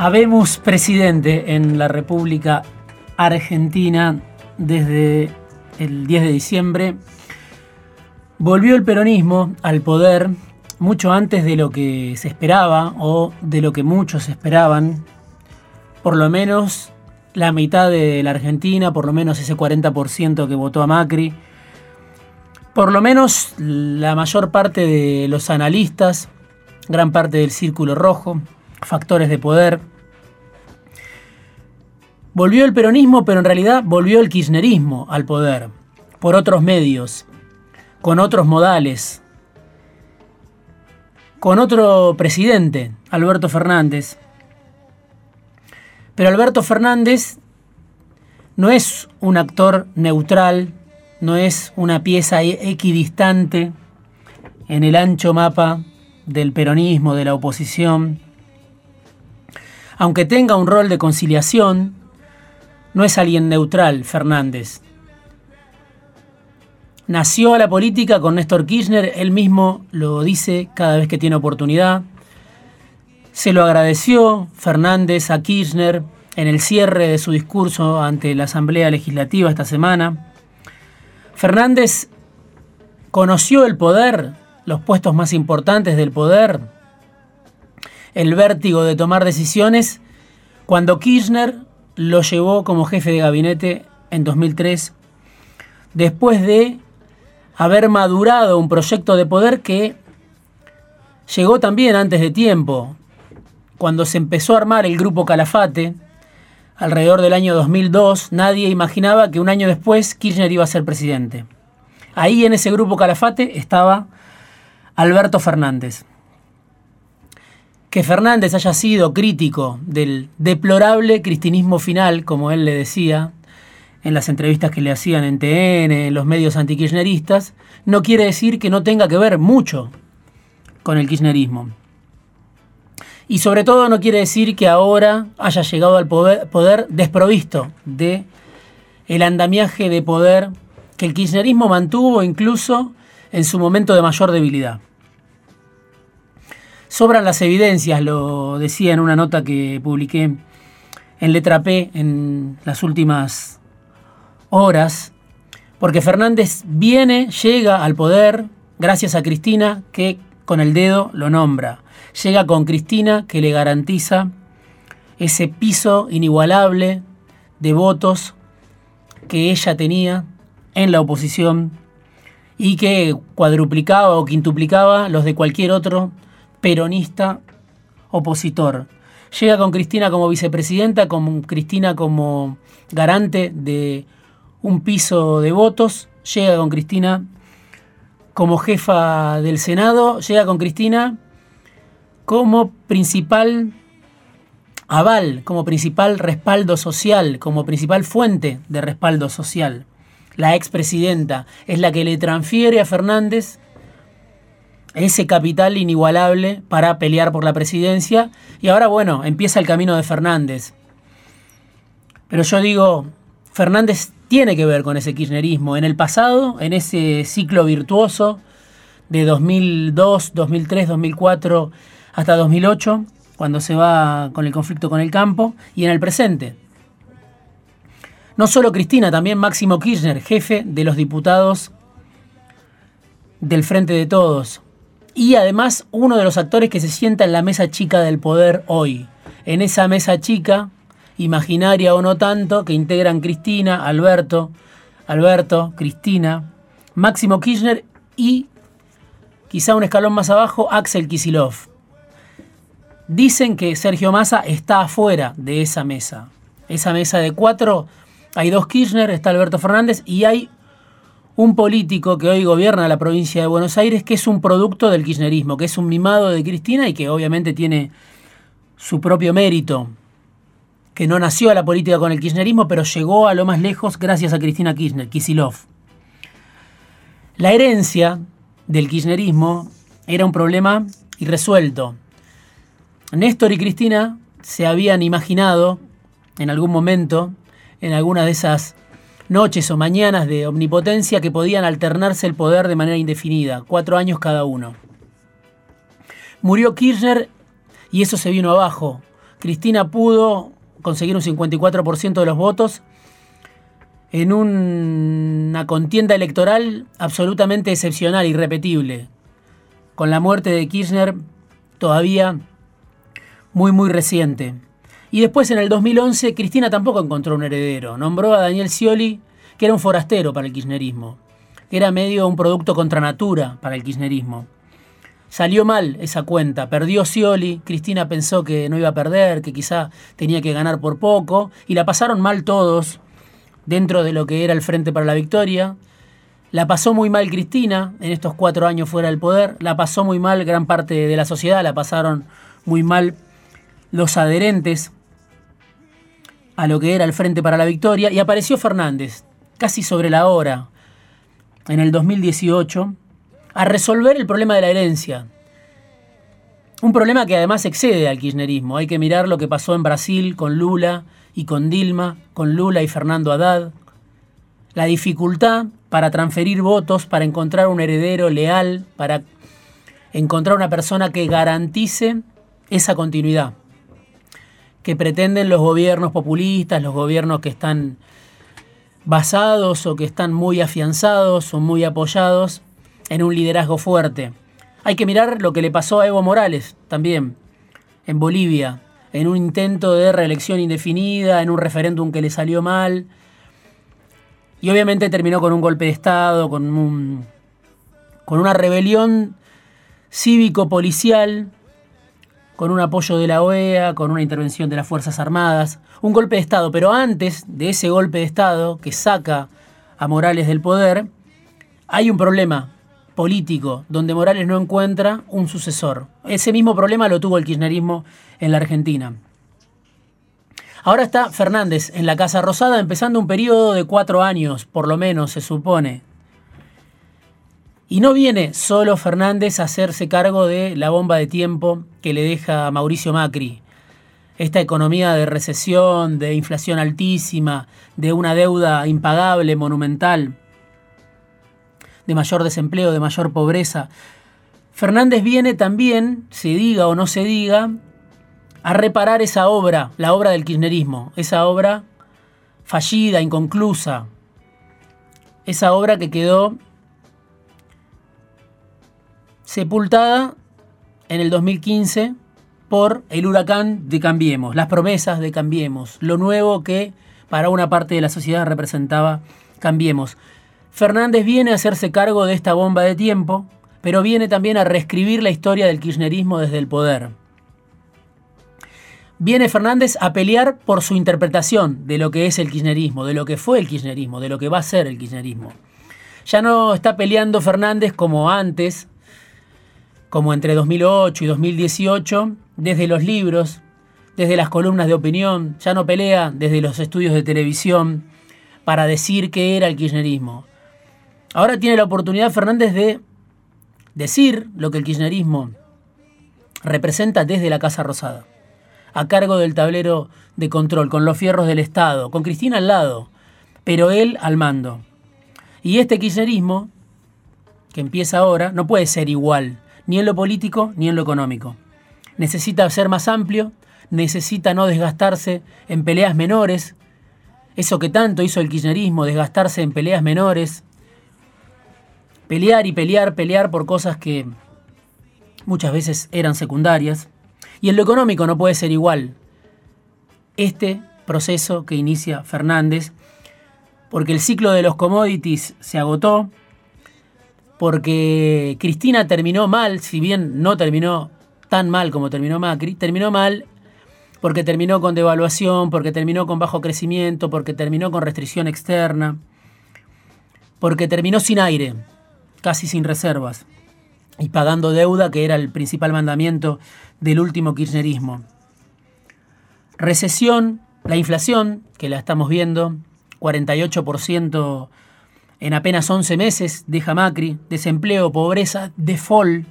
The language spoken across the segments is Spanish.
Habemos presidente en la República Argentina desde el 10 de diciembre. Volvió el peronismo al poder mucho antes de lo que se esperaba o de lo que muchos esperaban. Por lo menos la mitad de la Argentina, por lo menos ese 40% que votó a Macri, por lo menos la mayor parte de los analistas, gran parte del círculo rojo, factores de poder. Volvió el peronismo, pero en realidad volvió el kirchnerismo al poder, por otros medios, con otros modales, con otro presidente, Alberto Fernández. Pero Alberto Fernández no es un actor neutral, no es una pieza equidistante en el ancho mapa del peronismo, de la oposición. Aunque tenga un rol de conciliación, no es alguien neutral, Fernández. Nació a la política con Néstor Kirchner, él mismo lo dice cada vez que tiene oportunidad. Se lo agradeció Fernández a Kirchner en el cierre de su discurso ante la Asamblea Legislativa esta semana. Fernández conoció el poder, los puestos más importantes del poder, el vértigo de tomar decisiones, cuando Kirchner lo llevó como jefe de gabinete en 2003, después de haber madurado un proyecto de poder que llegó también antes de tiempo, cuando se empezó a armar el grupo Calafate, alrededor del año 2002, nadie imaginaba que un año después Kirchner iba a ser presidente. Ahí en ese grupo Calafate estaba Alberto Fernández. Que Fernández haya sido crítico del deplorable cristinismo final, como él le decía, en las entrevistas que le hacían en TN, en los medios antikirchneristas, no quiere decir que no tenga que ver mucho con el kirchnerismo. Y sobre todo no quiere decir que ahora haya llegado al poder, desprovisto de el andamiaje de poder que el kirchnerismo mantuvo incluso en su momento de mayor debilidad. Sobran las evidencias, lo decía en una nota que publiqué en letra P en las últimas horas, porque Fernández viene, llega al poder gracias a Cristina que con el dedo lo nombra. Llega con Cristina que le garantiza ese piso inigualable de votos que ella tenía en la oposición y que cuadruplicaba o quintuplicaba los de cualquier otro peronista opositor. Llega con Cristina como vicepresidenta, con Cristina como garante de un piso de votos, llega con Cristina como jefa del Senado, llega con Cristina como principal aval, como principal respaldo social, como principal fuente de respaldo social. La expresidenta es la que le transfiere a Fernández ese capital inigualable para pelear por la presidencia y ahora bueno, empieza el camino de Fernández. Pero yo digo, Fernández tiene que ver con ese kirchnerismo. En el pasado, en ese ciclo virtuoso de 2002, 2003, 2004, hasta 2008, cuando se va con el conflicto con el campo, y en el presente. No solo Cristina, también Máximo Kirchner, jefe de los diputados del Frente de Todos. Y además uno de los actores que se sienta en la mesa chica del poder hoy. En esa mesa chica, imaginaria o no tanto, que integran Cristina, Alberto, Alberto, Cristina, Máximo Kirchner y, quizá un escalón más abajo, Axel Kisilov. Dicen que Sergio Massa está afuera de esa mesa. Esa mesa de cuatro, hay dos Kirchner, está Alberto Fernández y hay un político que hoy gobierna la provincia de Buenos Aires que es un producto del kirchnerismo, que es un mimado de Cristina y que obviamente tiene su propio mérito, que no nació a la política con el kirchnerismo, pero llegó a lo más lejos gracias a Cristina Kirchner, Kisilov. La herencia del kirchnerismo era un problema irresuelto. Néstor y Cristina se habían imaginado en algún momento, en alguna de esas noches o mañanas de omnipotencia, que podían alternarse el poder de manera indefinida, cuatro años cada uno. Murió Kirchner y eso se vino abajo, Cristina pudo conseguir un 54% de los votos en una contienda electoral absolutamente excepcional, irrepetible, con la muerte de Kirchner todavía muy, muy reciente. Y después en el 2011 Cristina tampoco encontró un heredero, nombró a Daniel Scioli, que era un forastero para el kirchnerismo, era medio un producto contra natura para el kirchnerismo. Salió mal esa cuenta, perdió Scioli, Cristina pensó que no iba a perder, que quizá tenía que ganar por poco, y la pasaron mal todos dentro de lo que era el Frente para la Victoria. La pasó muy mal Cristina en estos cuatro años fuera del poder, la pasó muy mal gran parte de la sociedad, la pasaron muy mal los adherentes a lo que era el Frente para la Victoria, y apareció Fernández, casi sobre la hora, en el 2018, a resolver el problema de la herencia. Un problema que además excede al kirchnerismo. Hay que mirar lo que pasó en Brasil con Lula y con Dilma, con Lula y Fernando Haddad. La dificultad para transferir votos, para encontrar un heredero leal, para encontrar una persona que garantice esa continuidad que pretenden los gobiernos populistas, los gobiernos que están basados o que están muy afianzados o muy apoyados en un liderazgo fuerte. Hay que mirar lo que le pasó a Evo Morales también en Bolivia, en un intento de reelección indefinida, en un referéndum que le salió mal. Y obviamente terminó con un golpe de Estado, con, un, con una rebelión cívico-policial, con un apoyo de la OEA, con una intervención de las Fuerzas Armadas, un golpe de Estado. Pero antes de ese golpe de Estado que saca a Morales del poder, hay un problema político donde Morales no encuentra un sucesor. Ese mismo problema lo tuvo el kirchnerismo en la Argentina. Ahora está Fernández en la Casa Rosada empezando un periodo de cuatro años, por lo menos se supone. Y no viene solo Fernández a hacerse cargo de la bomba de tiempo que le deja Mauricio Macri. Esta economía de recesión, de inflación altísima, de una deuda impagable, monumental de mayor desempleo, de mayor pobreza. Fernández viene también, se diga o no se diga, a reparar esa obra, la obra del kirchnerismo, esa obra fallida, inconclusa, esa obra que quedó sepultada en el 2015 por el huracán de Cambiemos, las promesas de Cambiemos, lo nuevo que para una parte de la sociedad representaba Cambiemos. Fernández viene a hacerse cargo de esta bomba de tiempo, pero viene también a reescribir la historia del kirchnerismo desde el poder. Viene Fernández a pelear por su interpretación de lo que es el kirchnerismo, de lo que fue el kirchnerismo, de lo que va a ser el kirchnerismo. Ya no está peleando Fernández como antes, como entre 2008 y 2018, desde los libros, desde las columnas de opinión, ya no pelea desde los estudios de televisión para decir qué era el kirchnerismo. Ahora tiene la oportunidad Fernández de decir lo que el kirchnerismo representa desde la Casa Rosada, a cargo del tablero de control, con los fierros del Estado, con Cristina al lado, pero él al mando. Y este kirchnerismo, que empieza ahora, no puede ser igual, ni en lo político ni en lo económico. Necesita ser más amplio, necesita no desgastarse en peleas menores, eso que tanto hizo el kirchnerismo, desgastarse en peleas menores, pelear y pelear, pelear por cosas que muchas veces eran secundarias. Y en lo económico no puede ser igual. Este proceso que inicia Fernández, porque el ciclo de los commodities se agotó, porque Cristina terminó mal, si bien no terminó tan mal como terminó Macri, terminó mal porque terminó con devaluación, porque terminó con bajo crecimiento, porque terminó con restricción externa, porque terminó sin aire casi sin reservas, y pagando deuda, que era el principal mandamiento del último kirchnerismo. Recesión, la inflación, que la estamos viendo, 48% en apenas 11 meses, deja Macri, desempleo, pobreza, default.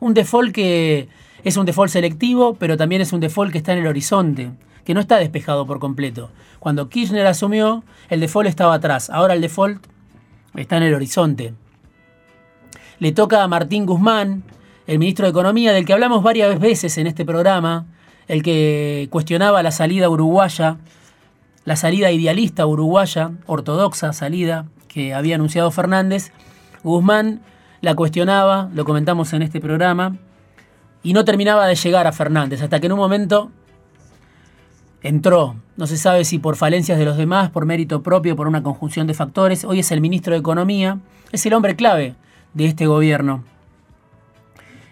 Un default que es un default selectivo, pero también es un default que está en el horizonte, que no está despejado por completo. Cuando Kirchner asumió, el default estaba atrás, ahora el default está en el horizonte le toca a Martín Guzmán, el ministro de Economía, del que hablamos varias veces en este programa, el que cuestionaba la salida uruguaya, la salida idealista uruguaya, ortodoxa salida que había anunciado Fernández, Guzmán la cuestionaba, lo comentamos en este programa, y no terminaba de llegar a Fernández, hasta que en un momento entró, no se sabe si por falencias de los demás, por mérito propio, por una conjunción de factores, hoy es el ministro de Economía, es el hombre clave de este gobierno,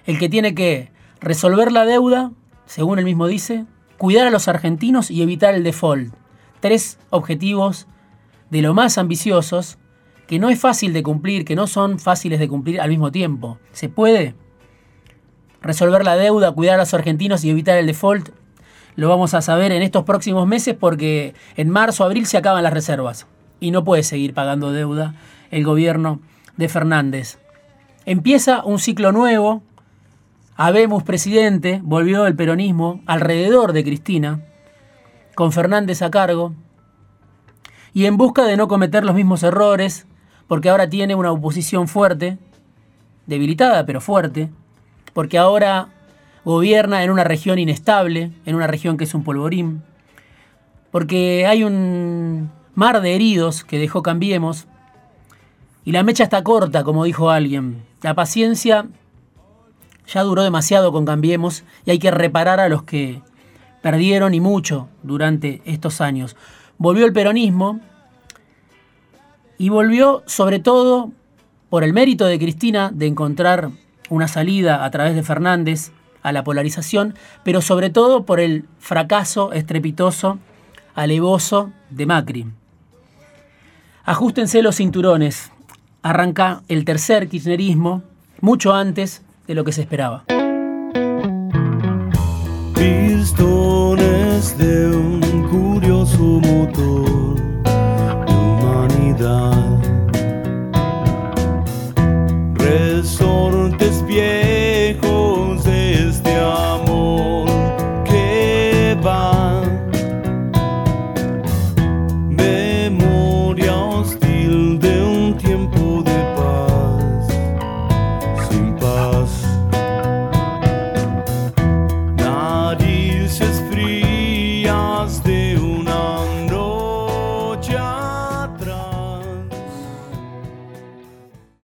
el que tiene que resolver la deuda, según él mismo dice, cuidar a los argentinos y evitar el default. Tres objetivos de lo más ambiciosos que no es fácil de cumplir, que no son fáciles de cumplir al mismo tiempo. ¿Se puede? Resolver la deuda, cuidar a los argentinos y evitar el default, lo vamos a saber en estos próximos meses porque en marzo, abril se acaban las reservas y no puede seguir pagando deuda el gobierno de Fernández. Empieza un ciclo nuevo. Habemos presidente, volvió el peronismo alrededor de Cristina, con Fernández a cargo, y en busca de no cometer los mismos errores, porque ahora tiene una oposición fuerte, debilitada pero fuerte, porque ahora gobierna en una región inestable, en una región que es un polvorín, porque hay un mar de heridos que dejó Cambiemos, y la mecha está corta, como dijo alguien. La paciencia ya duró demasiado con Cambiemos y hay que reparar a los que perdieron y mucho durante estos años. Volvió el peronismo y volvió sobre todo por el mérito de Cristina de encontrar una salida a través de Fernández a la polarización, pero sobre todo por el fracaso estrepitoso, alevoso de Macri. Ajustense los cinturones. Arranca el tercer kirchnerismo, mucho antes de lo que se esperaba. Pistones de un curioso motor